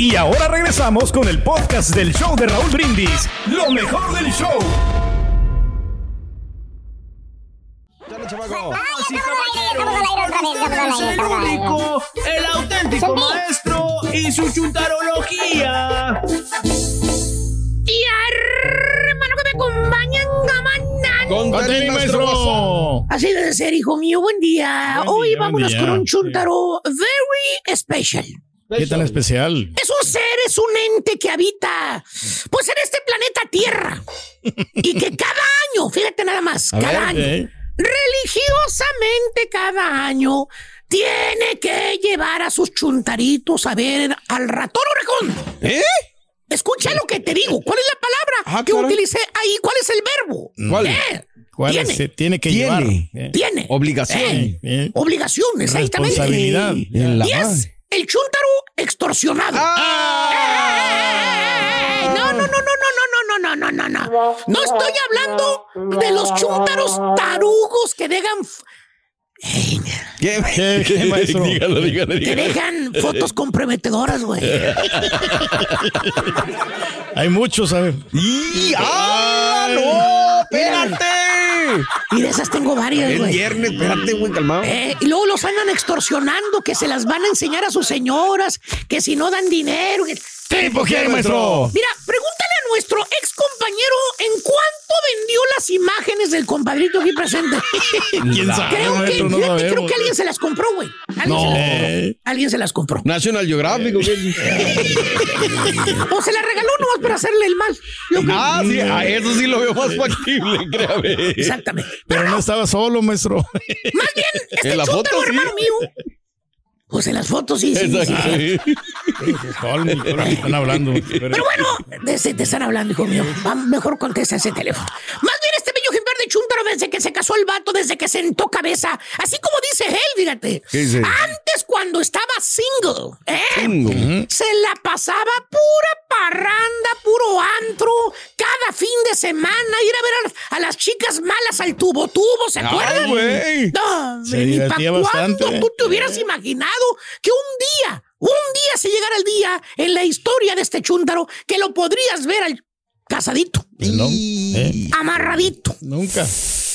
Y ahora regresamos con el podcast del show de Raúl Brindis. Lo mejor del show. el único, el auténtico maestro y su chuntarología. Y hermano que me acompañan. Conte, maestro. Así debe ser, hijo mío. Buen día. Buen Hoy día, vámonos buen con día. un chuntaro very special. ¿Qué tan especial? Es un ser, es un ente que habita, pues en este planeta Tierra. y que cada año, fíjate nada más, A cada ver, año, ¿eh? religiosamente cada año, tiene que llevar a sus chuntaritos a ver al ratón orejón. ¿Eh? Escucha lo que te digo. ¿Cuál es la palabra que caray. utilicé ahí? ¿Cuál es el verbo? ¿Cuál? Eh, ¿Cuál tiene. es? Tiene que Tiene. llevar. Eh, Tiene. Obligación. Eh, eh. Obligación, exactamente. Responsabilidad. Y es madre. El chúntaro extorsionado. ¡Eh! No, no, no, no, no, no, no, no, no, no, no. No estoy hablando de los chúntaros tarugos que dejan, f- ¿Qué? ¿Qué, qué, maestro? dígalo, dígalo, que dígalo. dejan fotos comprometedoras, güey. Hay muchos, ¿sabes? ¡Y! ¡Ah! ¡No! ¡Espérate! Y de esas tengo varias, güey. viernes, espérate, güey, calmado. Eh, y luego los andan extorsionando, que se las van a enseñar a sus señoras, que si no dan dinero. que- ¿Qué tipo quiere, maestro? Mira, pregúntale a nuestro ex compañero en cuánto vendió las imágenes del compadrito aquí presente. ¿Quién sabe, Creo que? No fíjate, creo sabemos. que alguien se las compró, güey. Alguien, No. se las compró. Alguien se las compró. National Geographic, ¿o se las regaló nomás para hacerle el mal. Creo. Ah, sí, a eso sí lo veo más factible, créame. Exactamente. Pero no estaba solo, maestro. Más bien, este la foto, sí. hermano mío. Pues en las fotos sí, sí, sí, sí. están hablando. Pero bueno, de ese te están hablando, hijo mío. Va, mejor contesta ese teléfono. Más bien este bello de chúntaro desde que se casó el vato, desde que sentó cabeza. Así como dice él, fíjate. ¿Qué dice? Antes, cuando estaba single, ¿eh? Single. se la pasaba pura parranda, puro antro, cada fin de semana, ir a ver a, a las chicas malas al tubo tubo, ¿se Ay, acuerdan? güey. No, Se ni pa' divertía cuándo tú te hubieras imaginado que un día, un día se llegara el día en la historia de este chúntaro que lo podrías ver al casadito, No, eh, amarradito, nunca.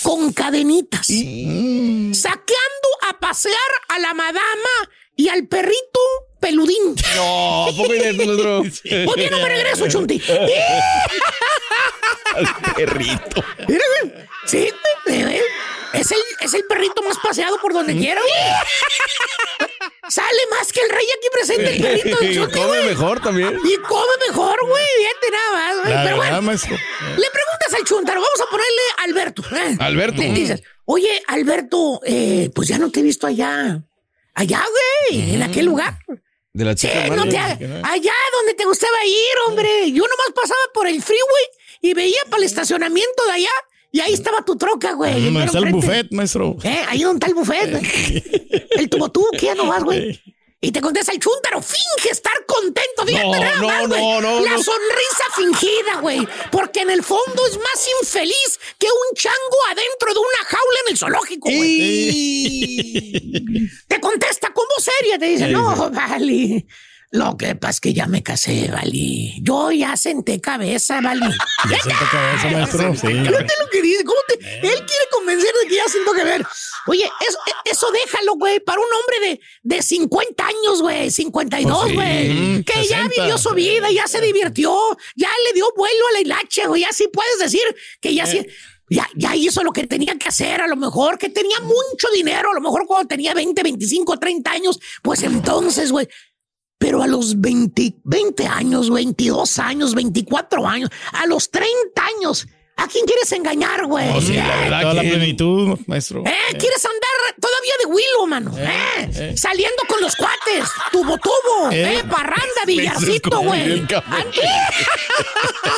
Con cadenitas, saqueando a pasear a la madama y al perrito peludín. No, ¿a poco maestro? Hoy día no me regreso, Chunti. Al perrito. Mira, güey. Sí, güey, güey. es el, es el perrito más paseado por donde quiera, güey. Sale más que el rey aquí presente, el perrito del Y Chunti, come güey. mejor también. Y come mejor, güey. Fíjate nada más, güey. La Pero verdad, bueno, maestro. le preguntas al chuntaro, vamos a ponerle Alberto. ¿eh? Alberto. Le dices, oye, Alberto, eh, pues ya no te he visto allá. Allá, güey, en aquel lugar. De la Sí, chica no te allá donde te gustaba ir, hombre. Yo nomás pasaba por el freeway y veía para el estacionamiento de allá y ahí estaba tu troca, güey. ¿Dónde está el buffet, maestro? Eh, ahí donde está el buffet. El tubo tú, que ya no vas, güey. Y te contesta el chúntaro, finge estar contento, fíjate No, nada no, más, no, no, La sonrisa fingida, güey. Porque en el fondo es más infeliz que un chango adentro de una jaula en el zoológico, güey. Te contesta como seria, te dice, Sí, no, Vali. Lo que pasa es que ya me casé, Vali. Yo ya senté cabeza, Vali. Ya sentó cabeza, maestro. Sí. Fíjate lo que dice. ¿Cómo te- Él quiere convencer de que ya siento que ver. Oye, eso, eso déjalo, güey, para un hombre de, de 50 años, güey, 52, Pues sí, güey. que ya 60. vivió su vida, ya se divirtió, ya le dio vuelo a la hilacha, güey. Así puedes decir que ya sí. Ya, ya hizo lo que tenía que hacer, a lo mejor que tenía mucho dinero, a lo mejor cuando tenía 20, 25, 30 años, pues entonces, güey. Pero a los 20, 20 años, 22 años, 24 años, a los 30 años, ¿a quién quieres engañar, güey? Oh, sí, la ¿Eh? verdad, Toda la plenitud, maestro. ¿Eh? ¿Quieres andar todavía de Willow, mano? ¿Eh? eh. Saliendo con los cuates, tubo tubo, Eh. ¿eh? Parranda, billarcito, güey.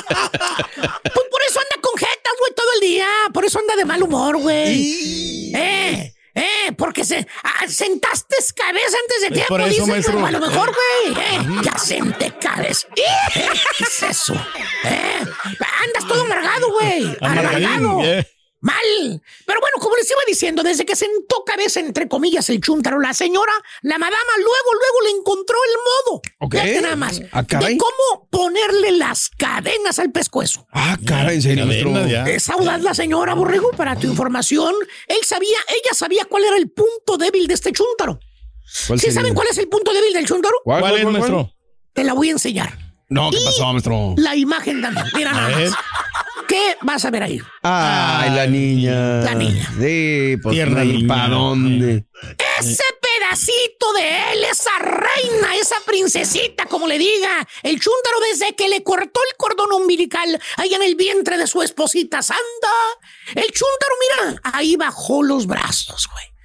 Pues por eso anda con jetas, güey, todo el día. Por eso anda de mal humor, güey. Eh, eh, porque se- ah, sentaste cabeza antes de tiempo, por eso, dice, maestro. A lo mejor, güey. eh, ya senté cabeza. ¿Eh? ¿Qué es eso? ¿Eh? Andas todo amargado, güey. Amargado. yeah. Mal. Pero bueno, como les iba diciendo, desde que sentó cabeza, entre comillas, el chúntaro, la señora, la madama, luego, luego le encontró el modo. Ok. Fíjate nada más. Ah, caray. de cómo ponerle las cadenas al pescuezo. Ah, cara, en serio, ya. Es audaz la señora Borrego, para tu información. Él sabía, ella sabía cuál era el punto débil de este chúntaro. ¿Cuál ¿Sí sería? saben cuál es el punto débil del chúntaro? ¿Cuál, ¿Cuál es, cuál, cuál? maestro? Te la voy a enseñar. No, ¿qué Y pasó, maestro? La imagen también. Mira nada más. ¿Qué vas a ver ahí? Ay, la niña. La niña. Sí, pues niña. ¿para dónde? Ese pedacito de él, esa reina, esa princesita, como le diga, el chúntaro desde que le cortó el cordón umbilical ahí en el vientre de su esposita santa, el chúntaro, mira, ahí bajó los brazos, güey.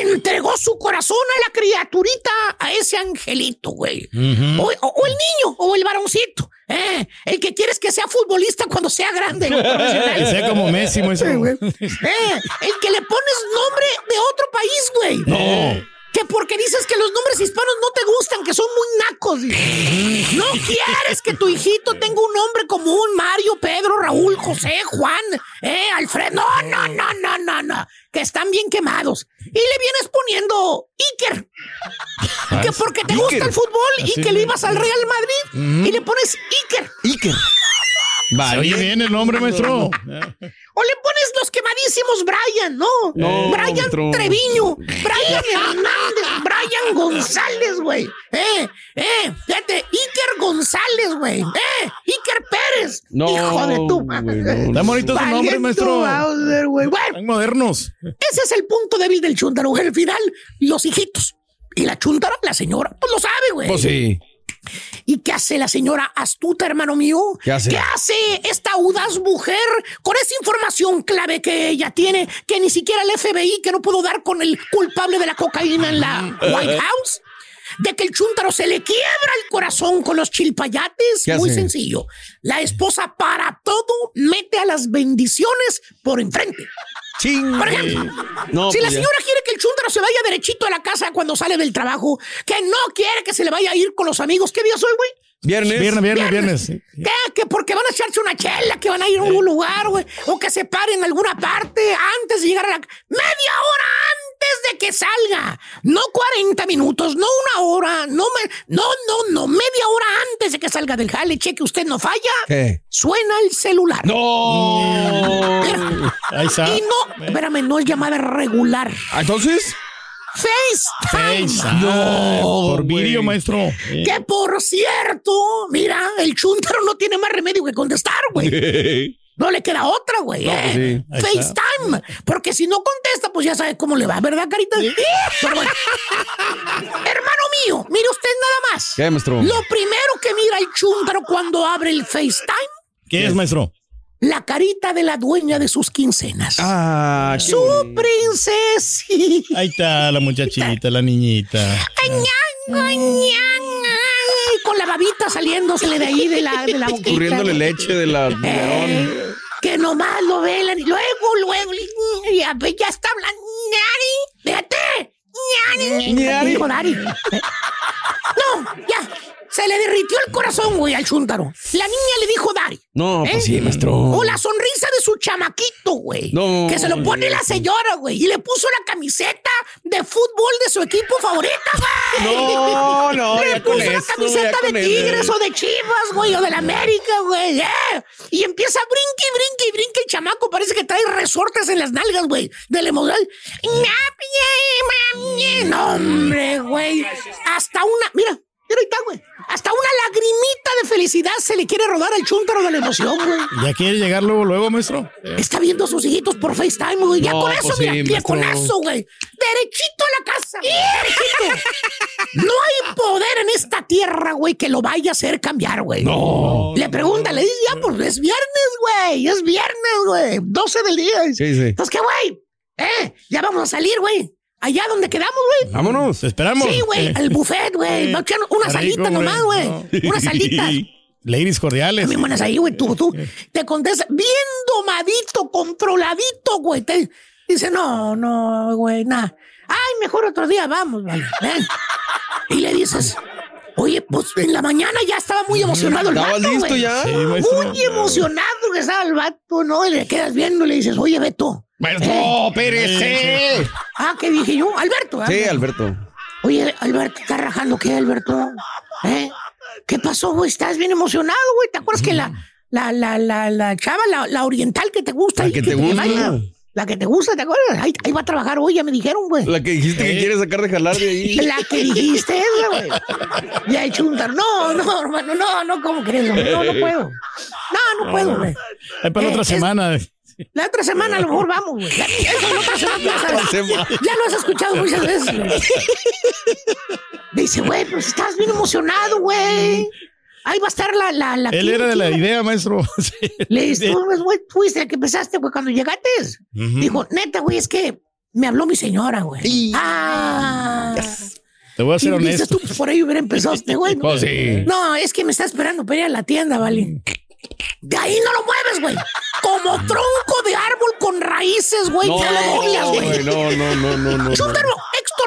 Entregó su corazón a la criaturita, a ese angelito, güey. o, o- o el niño, o el varoncito. ¿eh? El que quieres que sea futbolista cuando sea grande. Que sea como Messi, güey. Eh, el que le pones nombre de otro país, güey. No. Que porque dices que los nombres hispanos no te gustan, que son muy nacos. No quieres que tu hijito tenga un nombre común, Mario, Pedro, Raúl, José, Juan, eh, Alfredo. No, no, no, no, no, no. Que están bien quemados. Y le vienes poniendo Iker. Que porque te gusta el fútbol y que le ibas al Real Madrid y le pones Iker. Iker. Se Vale. oye bien el nombre, maestro. O le pones los quemadísimos Brian, ¿no? No, Brian maestro. Treviño, Brian Hernández, Brian González, güey. Eh, eh, fíjate, Iker González, güey. Eh, Iker Pérez. No, Hijo de tu madre. no. Están bonitos sus nombres, maestro. Bowser. Bueno, Están modernos. ese es el punto débil del chúntaro, güey. Al final, los hijitos. Y la chúntara, la señora, pues lo sabe, güey. Pues sí. ¿Y qué hace la señora astuta, hermano mío? ¿Qué hace? ¿Qué hace esta audaz mujer con esa información clave que ella tiene, que ni siquiera el FBI, que no pudo dar con el culpable de la cocaína en la White House? De que el chúntaro se le quiebra el corazón con los chilpayates. ¿Qué Muy hace? sencillo. La esposa para todo mete a las bendiciones por enfrente. Ching. Por ejemplo, No, si pues la ya. señora quiere que el chúntaro se vaya derechito a la casa cuando sale del trabajo, que no quiere que se le vaya a ir con los amigos, ¿qué día soy, güey? Viernes. Viernes, viernes, viernes. ¿Qué? Que porque van a echarse una chela, que van a ir a algún lugar, güey. O que se paren en alguna parte antes de llegar a la... Media hora antes de que salga. No 40 minutos, no una hora, no, me... no, no, no, media hora antes de que salga del jale. Cheque, usted no falla. ¿Qué? Suena el celular. No. Mira. Ahí está. Y no, espérame, no es llamada regular. Ah, Entonces. FaceTime. Face. Ah, por vídeo, maestro. Que por cierto, mira, el chúntaro no tiene más remedio que contestar, güey. No le queda otra, güey. No, eh. pues sí. Está. FaceTime. Porque si no contesta, pues ya sabe cómo le va, ¿verdad, carita? Pero bueno. Hermano mío, mire usted nada más. ¿Qué, maestro? Lo primero que mira el chúntaro cuando abre el FaceTime, ¿Qué es, maestro? la carita de la dueña de sus quincenas. Ah, qué Su princesita. Ahí está la muchachita, la niñita. Ñan, ñan, ay, Con la babita saliéndosele de ahí de la, de la boquita. Escurriéndole leche de la Eh. Que nomás lo velan y luego, luego, y ya, ya está hablando. ¡Fíjate! ¡Ñani! Ñani. Dijo Dari. Eh, No, ya. Se le derritió el corazón, güey, al chúntaro. La niña le dijo Dari. No, ¿Eh? pues sí, maestro. O la sonrisa de su chamaquito, güey. No. Que se lo pone la señora, güey. Y le puso la camiseta de fútbol de su equipo favorita, güey. No, no, Le ya con puso la camiseta de eso. Tigres o de Chivas, güey, o de la América, güey. eh. Y empieza a brinque, y brinque, y brinque el chamaco. Parece que trae resortes en las nalgas, güey. De la emoción. No, hombre, güey. Hasta una. Mira, mira ahí está, güey. Hasta una lagrimita de felicidad se le quiere rodar al chúntaro de la emoción, güey. ¿Ya quiere llegar luego, luego, maestro? Está viendo a sus hijitos por FaceTime, güey. Ya No, con eso, pues mira, sí, ya con eso, güey. Derechito a la casa, güey. Derechito. No hay poder en esta tierra, güey, que lo vaya a hacer cambiar, güey. No. Le pregunta, le dice, ya, pues es viernes, güey. Es viernes, güey. 12 del día. Sí, sí. Entonces, ¿qué, güey? Eh, ya vamos a salir, güey. Allá donde quedamos, güey. Vámonos. Te esperamos. Sí, güey, al buffet, güey. Una rico, salita nomás, güey. No. Una salita. Ladies cordiales. Bien buenas ahí, güey, tú, tú. Te contesta bien domadito, controladito, güey. Te dice, no, no, güey, nada. Ay, mejor otro día vamos, vale. ven. Y le dices, oye, pues en la mañana ya estaba muy emocionado el ¿Estabas vato, listo güey. ya? Sí, muy emocionado que estaba el vato, ¿no? Y le quedas viendo y le dices, oye, Beto. Maestro, eh, espérese. Ah, ¿qué dije yo? Alberto. ¿ah? Sí, Alberto. Oye, Alberto, ¿estás rajando qué, Alberto? ¿Eh? ¿Qué pasó, güey? Estás bien emocionado, güey. ¿Te acuerdas que la, la, la, la, la chava, la, la oriental que te gusta? La que te gusta. baila? La que te gusta, ¿te acuerdas? Ahí, ahí va a trabajar hoy, ya me dijeron, güey. La que dijiste que quieres sacar de jalar de ahí. La que dijiste esa, güey. Ya he hecho un tar- No, no, hermano, no, no, ¿cómo crees? hombre? No, no puedo. No, no puedo, güey. Ahí para la Eh, otra es- semana. La otra semana a lo mejor vamos, güey. La- Eso la otra semana semana. Ya lo has escuchado muchas veces, güey. Dice, güey, pues estás bien emocionado, güey. Ahí va a estar la... la, la Él era de la idea, maestro. Sí. Le dice, tú, pues, güey, fuiste el que empezaste, güey, cuando llegaste. Dijo, neta, güey, es que me habló mi señora, güey. Ah. Te voy a ser Y dices honesto. tú, pues, por ahí hubiera empezado este güey. ¿no? Pues sí. No, es que me está esperando para ir a la tienda, ¿vale? De ahí no lo mueves, güey. Como tronco de árbol con raíces, güey. No, no, no, no, no, no.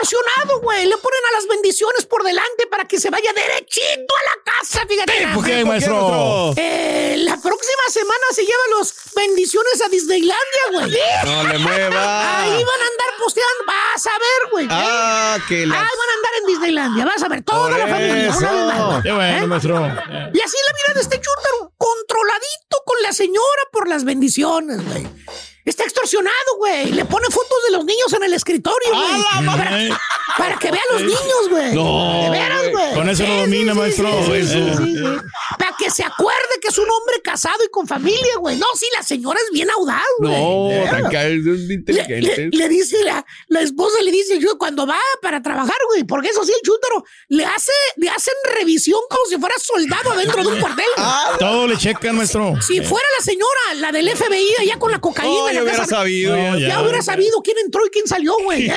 Extorsionado, güey. Le ponen a las bendiciones por delante para que se vaya derechito a la casa, fíjate. ¿Por qué, maestro? Eh, la próxima semana se lleva los bendiciones a Disneylandia, güey. No le mueva. Ahí van a andar posteando. Vas a ver, güey. Ah, que la. Ahí van a andar en Disneylandia. Vas a ver toda Por la familia. eso. una vez más, güey. Qué bueno, ¿Eh? maestro. Y así la vida de este chúntaro, controladito con la señora por las bendiciones, güey. Está extorsionado, güey. Le pone fotos de los niños en el escritorio, güey. Para, para que vean los niños, güey. No, De veras, güey. Con eso lo domina, sí, maestro. sí, sí, Eso. sí, sí. Para que se acuerde que es un hombre casado y con familia, güey. No, sí, la señora es bien audaz, güey. No, tan son Le, inteligentes. le- le dice la, la esposa, le dice yo cuando va para trabajar, güey, porque eso sí, el chúntaro le hace, le hacen revisión como si fuera soldado adentro de un cuartel. Todo le checan, maestro. Si fuera la señora, la del FBI, allá con la cocaína. En ya hubiera sabido, No, ya. hubiera sabido quién entró y quién salió, güey. Eh.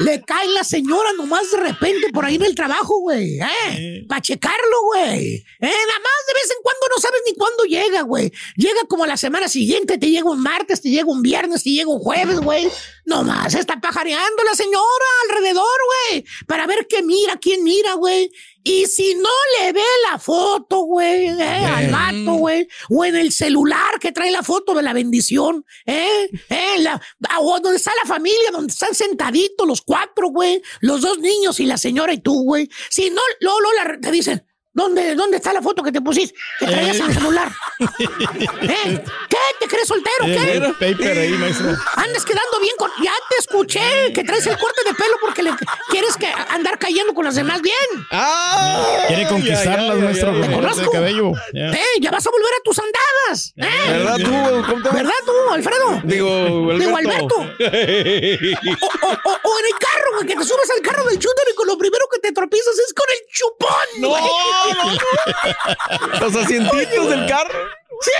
Le cae la señora nomás de repente por ahí en el trabajo, güey. Eh. Para checarlo, güey. Eh, nada más de vez en cuando no sabes ni cuándo llega, güey. Llega como la semana siguiente, te llega un martes, te llega un viernes, te llega un jueves, güey. Nomás está pajareando la señora alrededor, güey. Para ver qué mira, quién mira, güey. Y si no le ve la foto, güey, eh, al vato, güey, o en el celular que trae la foto de la bendición, eh, eh, la, ah, o donde está la familia, donde están sentaditos los cuatro, güey, los dos niños y la señora y tú, güey. Si no, la- te dicen, ¿Dónde, ¿Dónde está la foto que te pusiste? Que traías en el celular. ¿Eh? ¿Qué? ¿Te crees soltero? Eh, ¿Qué? mira, paper ahí, maestro. Andas quedando bien con. Ya te escuché que traes el corte de pelo porque le quieres que andar cayendo con las demás bien. ¡Ah! Quiere conquistarlas, maestro, Te conozco. cabello. Ya. Eh, ya vas a volver a tus andadas. ¿eh? ¿Verdad tú? ¿Cómo te? ¿Verdad tú, Alfredo? Digo, Digo, Alberto. O, o- o- o en el carro, güey, que te subes al carro del chúntaro y con lo primero que te tropiezas es con el chupón. No, güey. Los asientitos del carro. Sí,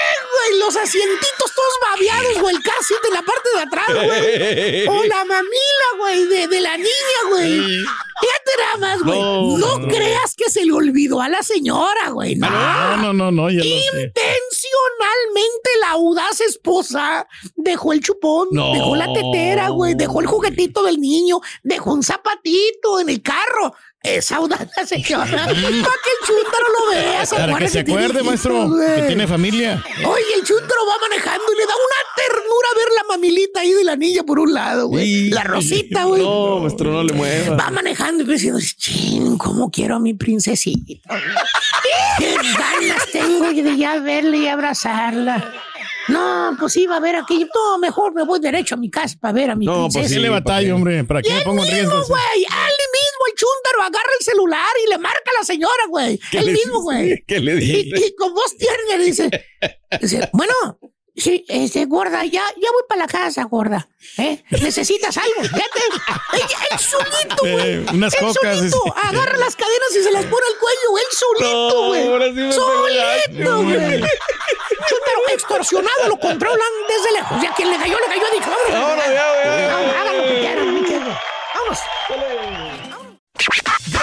güey, los asientitos todos babeados, güey, el car seat en la parte de atrás, güey. O la mamila, güey, de, de la niña, güey. Fíjate nada más, güey. No, No, no. creas que se le olvidó a la señora, güey. No. No, no, no, no, ya sé. Intencionalmente la audaz esposa dejó el chupón, No. dejó la tetera, güey, dejó el juguetito del niño, dejó un zapatito en el carro. Esa audaz la señora, para que el chúntaro lo vea. Para que se acuerde, maestro, que tiene familia. Oye, el chúntaro va manejando y le da una ternura ver la mamilita ahí de la niña por un lado, güey. La rosita, güey. No, maestro, no le mueva. Va manejando y diciendo, chin, cómo quiero a mi princesita. Qué ganas tengo de ya verla y abrazarla. No, pues iba a ver aquí. No, mejor me voy derecho a mi casa para ver a mi No, princesa. pues sí le batallo, hombre. ¿Para qué me pongo en riesgo? güey. El chúntaro, agarra el celular y le marca a la señora, güey. ¿Qué Él le mismo, güey. ¿Qué le dice? y con voz tierna le dice, dice, bueno, sí, este, gorda, ya, ya voy para la casa, gorda. ¿eh? ¿Necesitas algo? Fíjate, él, solito, güey. Eh, unas Él cocas, solito agarra las cadenas y se las pone al cuello, él solito, No, güey. ahora sí me pegó solito, güey. Chúntaro extorsionado lo controlan desde lejos. Ya quien le cayó, le cayó, dicho, vámonos. Vámonos, ya, güey. Vamos, Hagan lo que quieran, a mí qué, güey. Vamos.